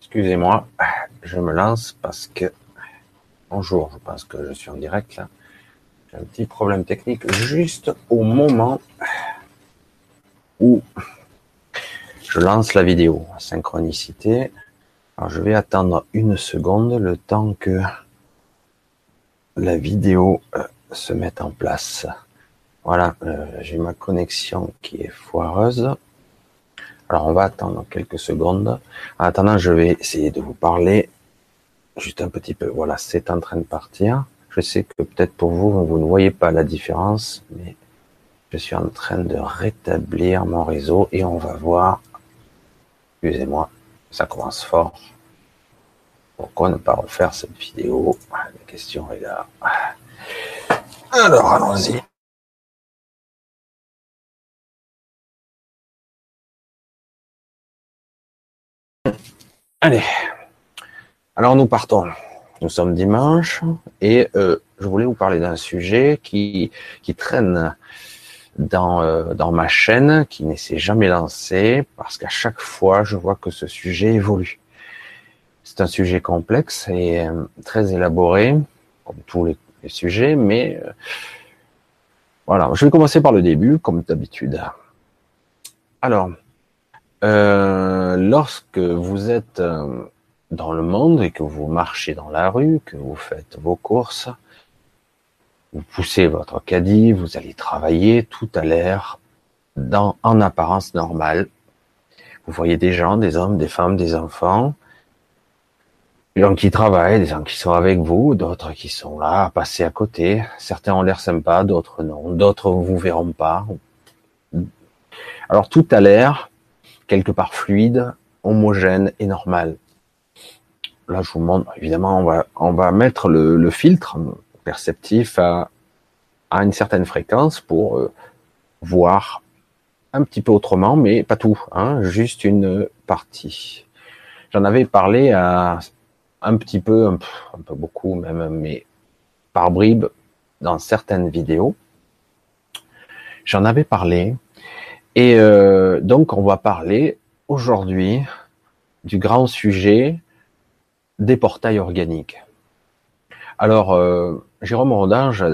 Excusez-moi, je me lance parce que bonjour, je pense que je suis en direct là. J'ai un petit problème technique juste au moment où je lance la vidéo. Synchronicité. Alors je vais attendre une seconde le temps que la vidéo euh, se mette en place. Voilà, euh, j'ai ma connexion qui est foireuse. Alors on va attendre quelques secondes. En attendant, je vais essayer de vous parler juste un petit peu. Voilà, c'est en train de partir. Je sais que peut-être pour vous, vous ne voyez pas la différence, mais je suis en train de rétablir mon réseau et on va voir. Excusez-moi, ça commence fort. Pourquoi ne pas refaire cette vidéo? La question est là. Alors, allons-y. Allez. Alors, nous partons. Nous sommes dimanche et euh, je voulais vous parler d'un sujet qui, qui traîne dans, euh, dans ma chaîne, qui ne s'est jamais lancé, parce qu'à chaque fois, je vois que ce sujet évolue. C'est un sujet complexe et euh, très élaboré, comme tous les, sujets, mais voilà, je vais commencer par le début, comme d'habitude. Alors, euh, lorsque vous êtes dans le monde et que vous marchez dans la rue, que vous faites vos courses, vous poussez votre caddie, vous allez travailler, tout a l'air en apparence normale. Vous voyez des gens, des hommes, des femmes, des enfants, des gens qui travaillent, des gens qui sont avec vous, d'autres qui sont là, à passer à côté. Certains ont l'air sympas, d'autres non, d'autres vous verront pas. Alors tout a l'air quelque part fluide, homogène et normal. Là, je vous montre, évidemment, on va, on va mettre le, le filtre perceptif à, à une certaine fréquence pour euh, voir un petit peu autrement, mais pas tout, hein, juste une partie. J'en avais parlé à un petit peu, un peu, beaucoup même, mais par bribes dans certaines vidéos. J'en avais parlé et euh, donc on va parler aujourd'hui du grand sujet des portails organiques. Alors, euh, Jérôme Rodinge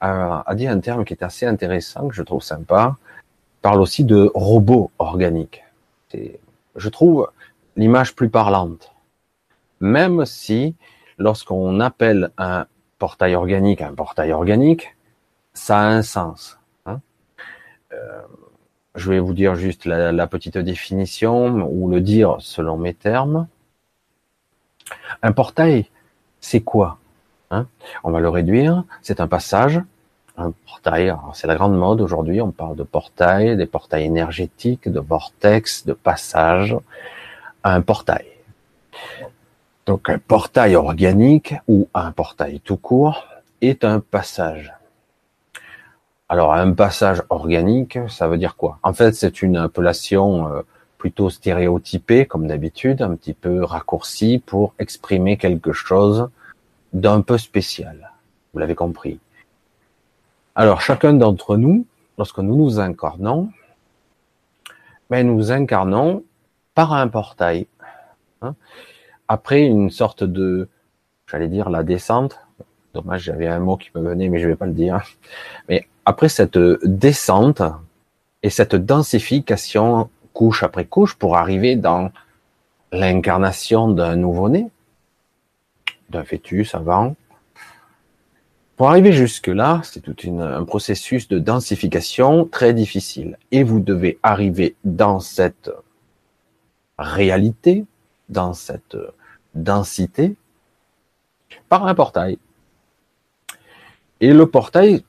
a, a, dit un terme qui est assez intéressant, que je trouve sympa. Il parle aussi de robots organiques. Je trouve l'image plus parlante. Même si, lorsqu'on appelle un portail organique un portail organique, ça a un sens. Hein euh, je vais vous dire juste la, petite définition ou le dire selon mes termes. Un portail, c'est quoi Hein? on va le réduire. C'est un passage, un portail. C'est la grande mode aujourd'hui. On parle de portail, des portails énergétiques, de vortex, de passage. Un portail. Donc un portail organique ou un portail tout court est un passage. Alors un passage organique, ça veut dire quoi? En fait, c'est une appellation euh, plutôt stéréotypée, comme d'habitude, un petit peu raccourcie pour exprimer quelque chose d'un peu spécial. Vous l'avez compris. Alors, chacun d'entre nous, lorsque nous nous incarnons, ben, nous incarnons par un portail. Hein. Après une sorte de, j'allais dire la descente. Dommage, j'avais un mot qui me venait, mais je vais pas le dire. Mais après cette descente et cette densification couche après couche pour arriver dans l'incarnation d'un nouveau-né, d'un fœtus avant. Pour arriver jusque-là, c'est tout un processus de densification très difficile. Et vous devez arriver dans cette réalité, dans cette densité, par un portail. Et le portail,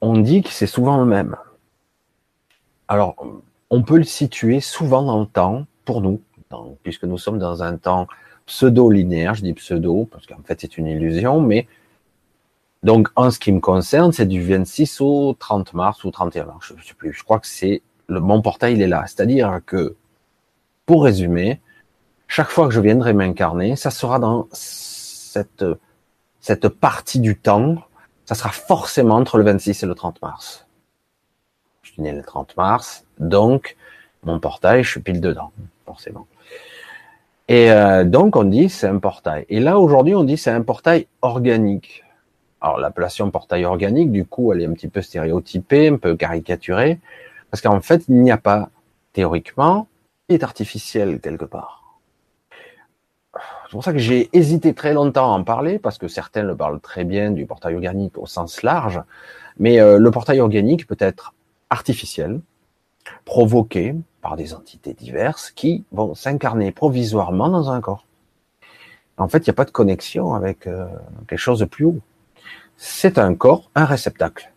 on dit que c'est souvent le même. Alors, on peut le situer souvent dans le temps, pour nous, puisque nous sommes dans un temps pseudo-linéaire, je dis pseudo parce qu'en fait c'est une illusion, mais donc en ce qui me concerne, c'est du 26 au 30 mars ou 31 mars, je ne sais plus, je crois que c'est le, mon portail il est là, c'est-à-dire que pour résumer, chaque fois que je viendrai m'incarner, ça sera dans cette cette partie du temps, ça sera forcément entre le 26 et le 30 mars. Je suis né le 30 mars, donc mon portail, je suis pile dedans. forcément. Et euh, donc on dit c'est un portail. Et là aujourd'hui on dit c'est un portail organique. Alors l'appellation portail organique, du coup, elle est un petit peu stéréotypée, un peu caricaturée, parce qu'en fait il n'y a pas théoriquement est artificiel quelque part. C'est pour ça que j'ai hésité très longtemps à en parler, parce que certains le parlent très bien du portail organique au sens large, mais euh, le portail organique peut être artificiel, provoqué par des entités diverses qui vont s'incarner provisoirement dans un corps. En fait, il n'y a pas de connexion avec euh, quelque chose de plus haut. C'est un corps, un réceptacle.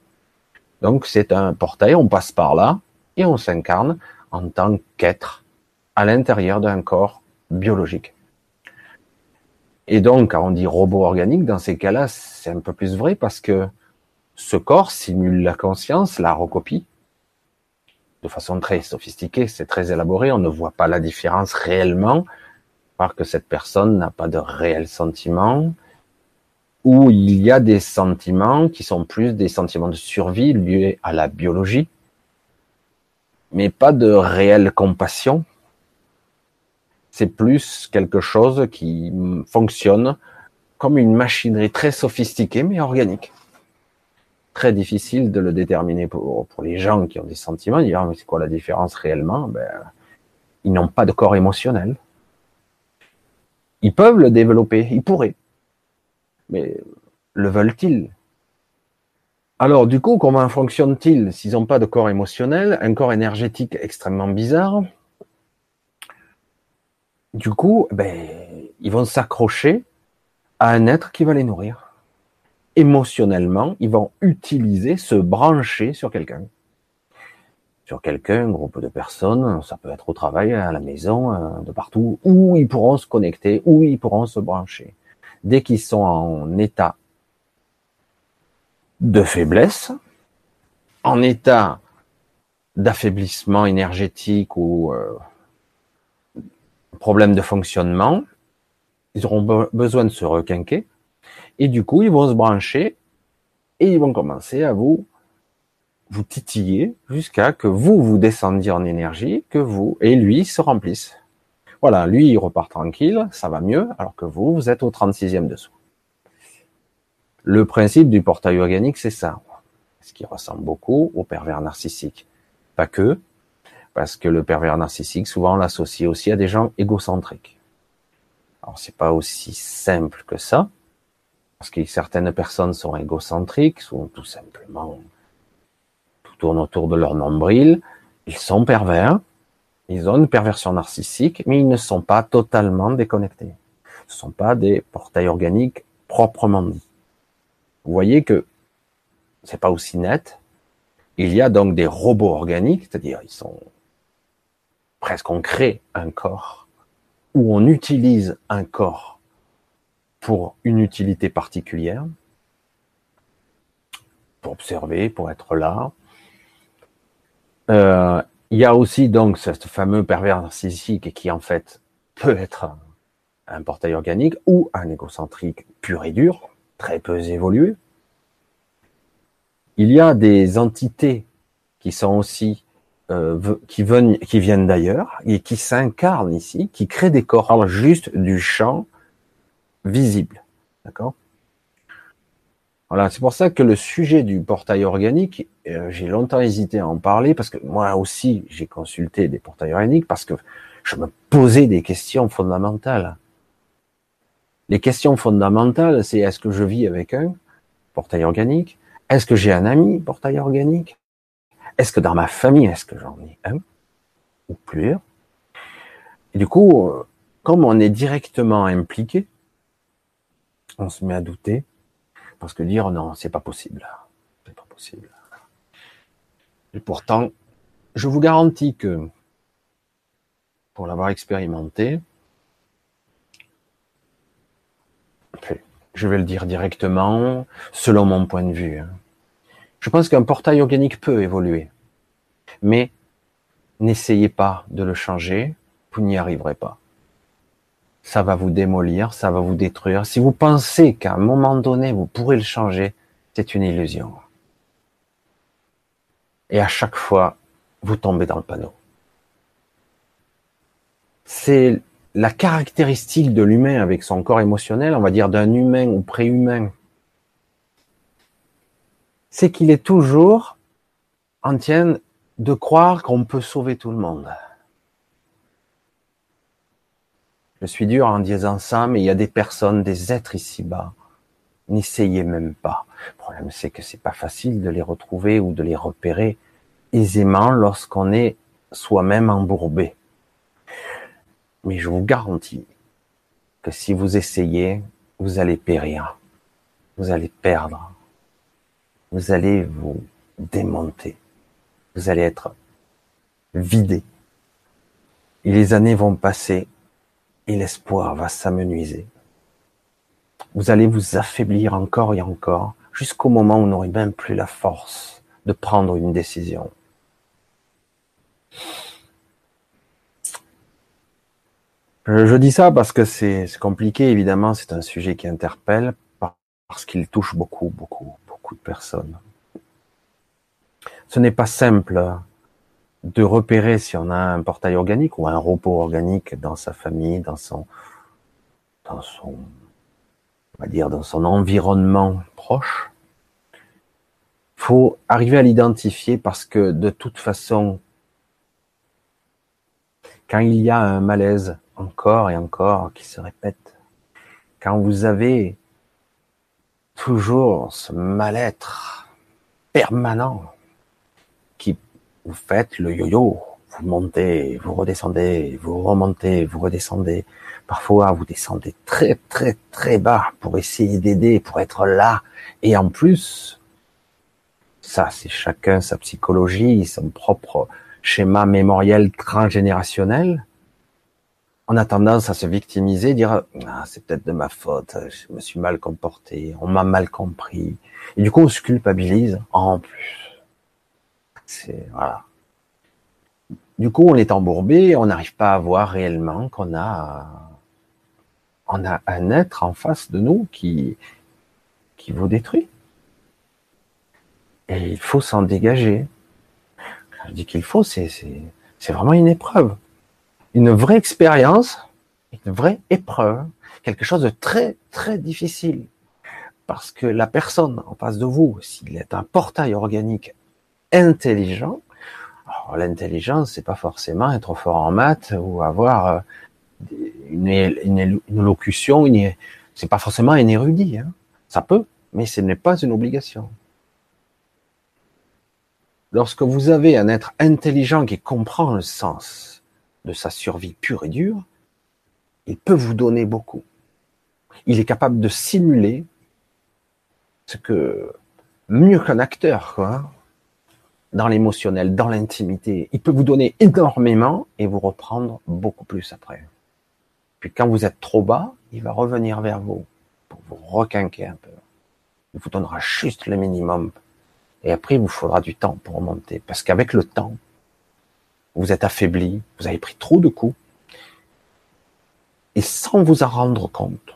Donc c'est un portail, on passe par là et on s'incarne en tant qu'être à l'intérieur d'un corps biologique. Et donc, quand on dit robot organique, dans ces cas-là, c'est un peu plus vrai parce que ce corps simule la conscience, la recopie, de façon très sophistiquée, c'est très élaboré, on ne voit pas la différence réellement, parce que cette personne n'a pas de réels sentiments, ou il y a des sentiments qui sont plus des sentiments de survie liés à la biologie, mais pas de réelle compassion, c'est plus quelque chose qui fonctionne comme une machinerie très sophistiquée mais organique. Très difficile de le déterminer pour, les gens qui ont des sentiments. Dire, mais c'est quoi la différence réellement? Ben, Ils n'ont pas de corps émotionnel. Ils peuvent le développer, ils pourraient. Mais le veulent-ils? Alors du coup, comment fonctionne-t-il? S'ils n'ont pas de corps émotionnel, un corps énergétique extrêmement bizarre du coup, ben, ils vont s'accrocher à un être qui va les nourrir. Émotionnellement, ils vont utiliser, se brancher sur quelqu'un. Sur quelqu'un, un groupe de personnes, ça peut être au travail, à la maison, euh, de partout, où ils pourront se connecter, où ils pourront se brancher. Dès qu'ils sont en état de faiblesse, en état d'affaiblissement énergétique ou euh, problème de fonctionnement, ils auront besoin de se requinquer, et du coup, ils vont se brancher, et ils vont commencer à vous, vous titiller jusqu'à que vous, vous descendiez en énergie, que vous et lui se remplissent. Voilà, lui, il repart tranquille, ça va mieux, alors que vous, vous êtes au 36e dessous. Le principe du portail organique, c'est ça. Ce qui ressemble beaucoup au pervers narcissique. Pas que, parce que le pervers narcissique, souvent, on l'associe aussi à des gens égocentriques. Alors, c'est pas aussi simple que ça, parce que certaines personnes sont égocentriques, sont tout simplement, tout tourne autour de leur nombril, ils sont pervers, ils ont une perversion narcissique, mais ils ne sont pas totalement déconnectés. Ce ne sont pas des portails organiques proprement dit. Vous voyez que c'est pas aussi net. Il y a donc des robots organiques, c'est-à-dire ils sont presque on crée un corps, ou on utilise un corps pour une utilité particulière, pour observer, pour être là. Euh, il y a aussi donc ce fameux pervers narcissique qui en fait peut être un portail organique ou un égocentrique pur et dur, très peu évolué. Il y a des entités qui sont aussi euh, qui, viennent, qui viennent d'ailleurs et qui s'incarnent ici, qui créent des corps juste du champ visible. D'accord? Voilà, c'est pour ça que le sujet du portail organique, euh, j'ai longtemps hésité à en parler parce que moi aussi j'ai consulté des portails organiques parce que je me posais des questions fondamentales. Les questions fondamentales, c'est est-ce que je vis avec un portail organique? Est-ce que j'ai un ami portail organique? Est-ce que dans ma famille, est-ce que j'en ai un ou plusieurs? Et du coup, euh, comme on est directement impliqué, on se met à douter parce que dire non, c'est pas possible, c'est pas possible. Et pourtant, je vous garantis que pour l'avoir expérimenté, je vais le dire directement, selon mon point de vue. Hein. Je pense qu'un portail organique peut évoluer. Mais n'essayez pas de le changer, vous n'y arriverez pas. Ça va vous démolir, ça va vous détruire. Si vous pensez qu'à un moment donné, vous pourrez le changer, c'est une illusion. Et à chaque fois, vous tombez dans le panneau. c'est la caractéristique de l'humain avec son corps émotionnel, on va dire d'un humain ou préhumain, c'est qu'il est toujours en tienne de croire qu'on peut sauver tout le monde. Je suis dur en disant ça, mais il y a des personnes, des êtres ici-bas. N'essayez même pas. Le problème, c'est que c'est pas facile de les retrouver ou de les repérer aisément lorsqu'on est soi-même embourbé. Mais je vous garantis que si vous essayez, vous allez périr. Vous allez perdre. Vous allez vous démonter. Vous allez être vidé. Et les années vont passer et l'espoir va s'amenuiser. Vous allez vous affaiblir encore et encore jusqu'au moment où vous n'aurez même plus la force de prendre une décision. Je dis ça parce que c'est compliqué, évidemment, c'est un sujet qui interpelle, parce qu'il touche beaucoup, beaucoup, de personnes. Ce n'est pas simple de repérer si on a un portail organique ou un repos organique dans sa famille, dans son, dans son, on va dire, dans son environnement proche. Faut arriver à l'identifier parce que de toute façon, quand il y a un malaise encore et encore qui se répète, quand vous avez toujours ce mal-être permanent qui vous faites le yo-yo, vous montez, vous redescendez, vous remontez, vous redescendez. Parfois, vous descendez très, très, très bas pour essayer d'aider, pour être là. Et en plus, ça, c'est chacun sa psychologie, son propre schéma mémoriel transgénérationnel on a tendance à se victimiser, dire ah, c'est peut-être de ma faute, je me suis mal comporté, on m'a mal compris. Et du coup, on se culpabilise en plus. C'est voilà. Du coup, on est embourbé, on n'arrive pas à voir réellement qu'on a on a un être en face de nous qui qui vous détruit. Et il faut s'en dégager. je dis qu'il faut, c'est c'est vraiment une épreuve une vraie expérience, une vraie épreuve, quelque chose de très très difficile. Parce que la personne en face de vous, s'il est un portail organique intelligent, alors l'intelligence, c'est pas forcément être fort en maths ou avoir euh, une, locution, c'est pas forcément un érudit. Hein. Ça peut, mais ce n'est pas une obligation. Lorsque vous avez un être intelligent qui comprend le sens, de sa survie pure et dure, il peut vous donner beaucoup. Il est capable de simuler ce que mieux qu'un acteur, quoi, dans l'émotionnel, dans l'intimité. Il peut vous donner énormément et vous reprendre beaucoup plus après. Puis quand vous êtes trop bas, il va revenir vers vous pour vous requinquer un peu. Il vous donnera juste le minimum. Et après, il vous faudra du temps pour remonter. Parce qu'avec le temps, vous êtes affaibli, vous avez pris trop de coups, et sans vous en rendre compte,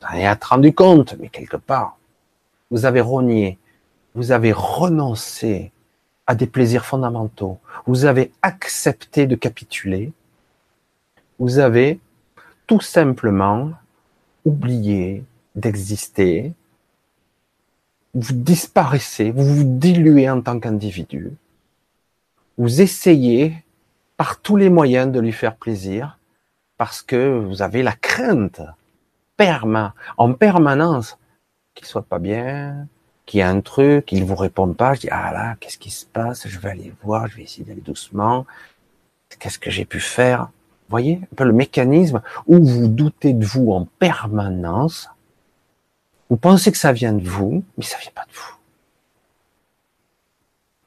vous en êtes rendu compte, mais quelque part, vous avez rogné, vous avez renoncé à des plaisirs fondamentaux, vous avez accepté de capituler, vous avez tout simplement oublié d'exister, vous disparaissez, vous vous diluez en tant qu'individu, vous essayez par tous les moyens de lui faire plaisir parce que vous avez la crainte perma, en permanence qu'il soit pas bien, qu'il y a un truc, qu'il vous réponde pas. Je dis ah là, qu'est-ce qui se passe? Je vais aller voir, je vais essayer d'aller doucement. Qu'est-ce que j'ai pu faire? Vous voyez un peu le mécanisme où vous doutez de vous en permanence. Vous pensez que ça vient de vous, mais ça vient pas de vous.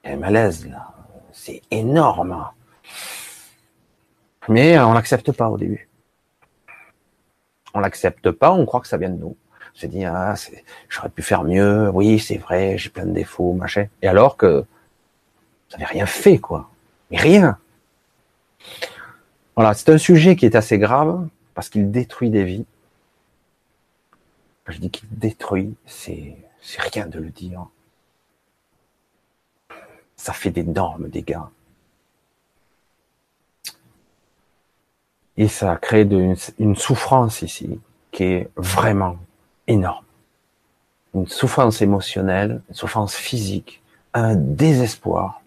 Il y a un malaise là. C'est énorme. Mais on l'accepte pas au début. On l'accepte pas, on croit que ça vient de nous. On se dit, ah, j'aurais pu faire mieux, oui, c'est vrai, j'ai plein de défauts, machin. Et alors que vous n'avez rien fait, quoi. Mais rien. Voilà, c'est un sujet qui est assez grave parce qu'il détruit des vies. Je dis qu'il détruit, c'est rien de le dire ça fait d'énormes dégâts. Et ça a créé une souffrance ici qui est vraiment énorme. Une souffrance émotionnelle, une souffrance physique, un désespoir.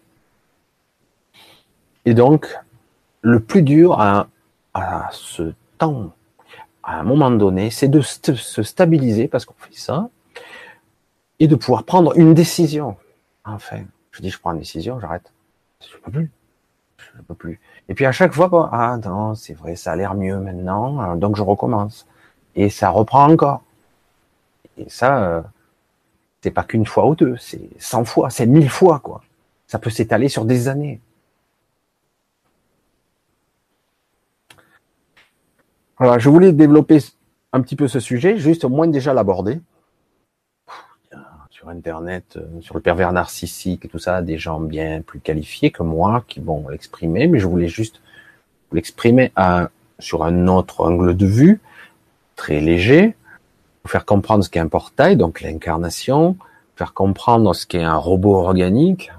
Et donc, le plus dur à ce temps, à un moment donné, c'est de se stabiliser parce qu'on fait ça et de pouvoir prendre une décision. Enfin, je dis je prends une décision, j'arrête. Je peux plus. Je peux plus. Et puis à chaque fois, bon, ah non, c'est vrai, ça a l'air mieux maintenant, donc je recommence. Et ça reprend encore. Et ça, euh, c'est pas qu'une fois ou deux, c'est 100 fois, c'est mille fois, quoi. Ça peut s'étaler sur des années. Voilà, je voulais développer un petit peu ce sujet, juste au moins déjà l'aborder. Internet, euh, sur le pervers narcissique et tout ça, des gens bien plus qualifiés que moi qui vont l'exprimer, mais je voulais juste l'exprimer sur un autre angle de vue, très léger, pour faire comprendre ce qu'est un portail, donc l'incarnation, faire comprendre ce qu'est un robot organique,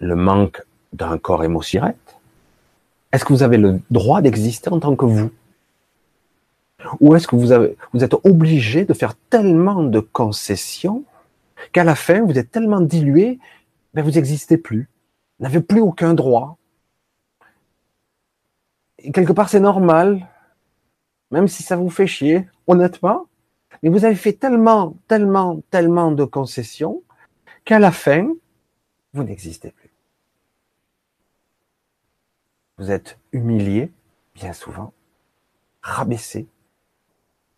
le manque d'un corps émotionnel. Est-ce que vous avez le droit d'exister en tant que vous? Ou est-ce que vous êtes obligé de faire tellement de concessions qu'à la fin, vous êtes tellement dilué, ben vous n'existez plus, n'avez plus aucun droit. Et quelque part, c'est normal, même si ça vous fait chier, honnêtement, mais vous avez fait tellement, tellement, tellement de concessions qu'à la fin, vous n'existez plus. Vous êtes humilié, bien souvent, rabaissé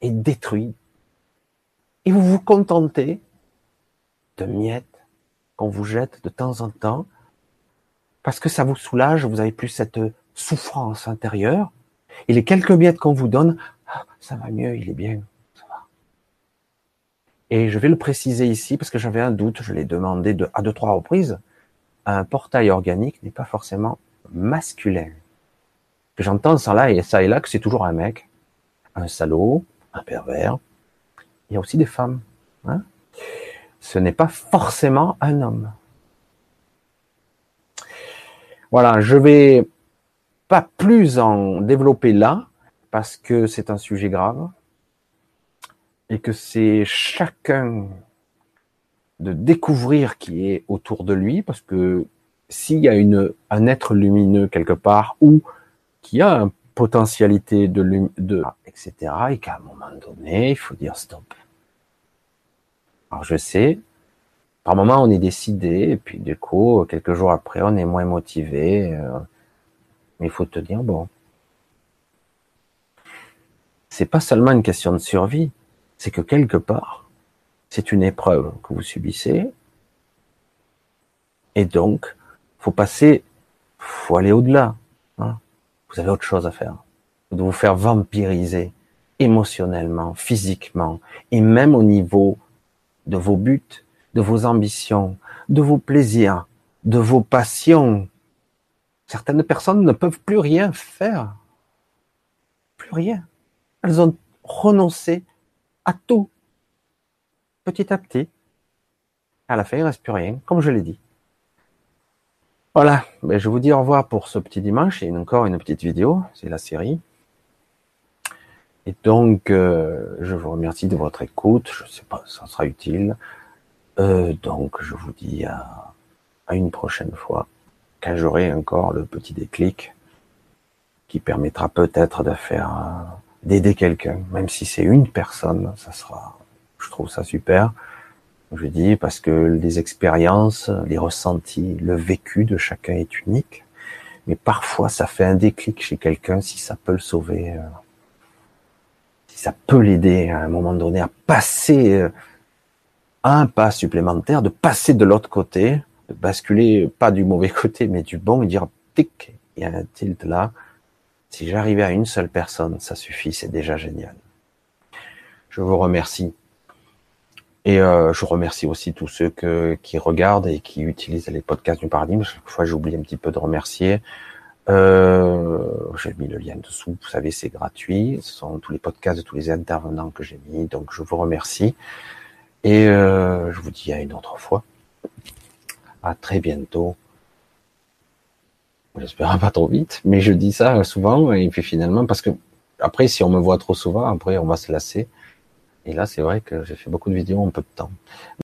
et détruit. Et vous vous contentez miettes qu'on vous jette de temps en temps parce que ça vous soulage, vous avez plus cette souffrance intérieure et les quelques miettes qu'on vous donne, ah, ça va mieux, il est bien, ça va. Et je vais le préciser ici parce que j'avais un doute, je l'ai demandé de, à deux, trois reprises. Un portail organique n'est pas forcément masculin. J'entends ça là et ça et là que c'est toujours un mec, un salaud, un pervers. Il y a aussi des femmes. Hein Ce n'est pas forcément un homme. Voilà, je vais pas plus en développer là, parce que c'est un sujet grave, et que c'est chacun de découvrir qui est autour de lui, parce que s'il y a un être lumineux quelque part, ou qui a une potentialité de, de etc., et qu'à un moment donné, il faut dire stop. Alors je sais, par moment on est décidé, et puis du coup, quelques jours après, on est moins motivé, euh, mais il faut te dire, bon, c'est pas seulement une question de survie, c'est que quelque part, c'est une épreuve que vous subissez, et donc, faut passer, faut aller au-delà. Hein. Vous avez autre chose à faire. De vous faire vampiriser émotionnellement, physiquement, et même au niveau de vos buts, de vos ambitions, de vos plaisirs, de vos passions, Certaines personnes ne peuvent plus rien faire. Plus rien. Elles ont renoncé à tout. Petit à petit. À la fin, il ne reste plus rien, comme je l'ai dit. Voilà, ben, je vous dis au revoir pour ce petit dimanche. A encore une petite vidéo, c'est la série. Et donc, euh, je vous remercie de votre écoute. Je ne sais pas, ça sera utile. Euh, donc, je vous dis à une prochaine fois quand j'aurai encore le petit déclic qui permettra peut-être de faire euh, d'aider quelqu'un, même si c'est une personne, ça sera, je trouve ça super. Je dis parce que les expériences, les ressentis, le vécu de chacun est unique, mais parfois ça fait un déclic chez quelqu'un si ça peut le sauver, euh, ça peut l'aider à un moment donné à passer euh, un pas supplémentaire, de passer de l'autre côté, basculer pas du mauvais côté, mais du bon et dire tic, il y a un tilt là. Si j'arrivais à une seule personne, ça suffit, c'est déjà génial. Je vous remercie. Et euh, je remercie aussi tous ceux que, qui regardent et qui utilisent les podcasts du paradigme. Chaque fois, j'oublie un petit peu de remercier. Euh, j'ai mis le lien dessous. Vous savez, c'est gratuit. Ce sont tous les podcasts de tous les intervenants que j'ai mis. Donc, je vous remercie. Et euh, je vous dis à une autre fois. À très bientôt. J'espère pas trop vite, mais je dis ça souvent et puis finalement parce que après si on me voit trop souvent, après on va se lasser. Et là c'est vrai que j'ai fait beaucoup de vidéos en peu de temps.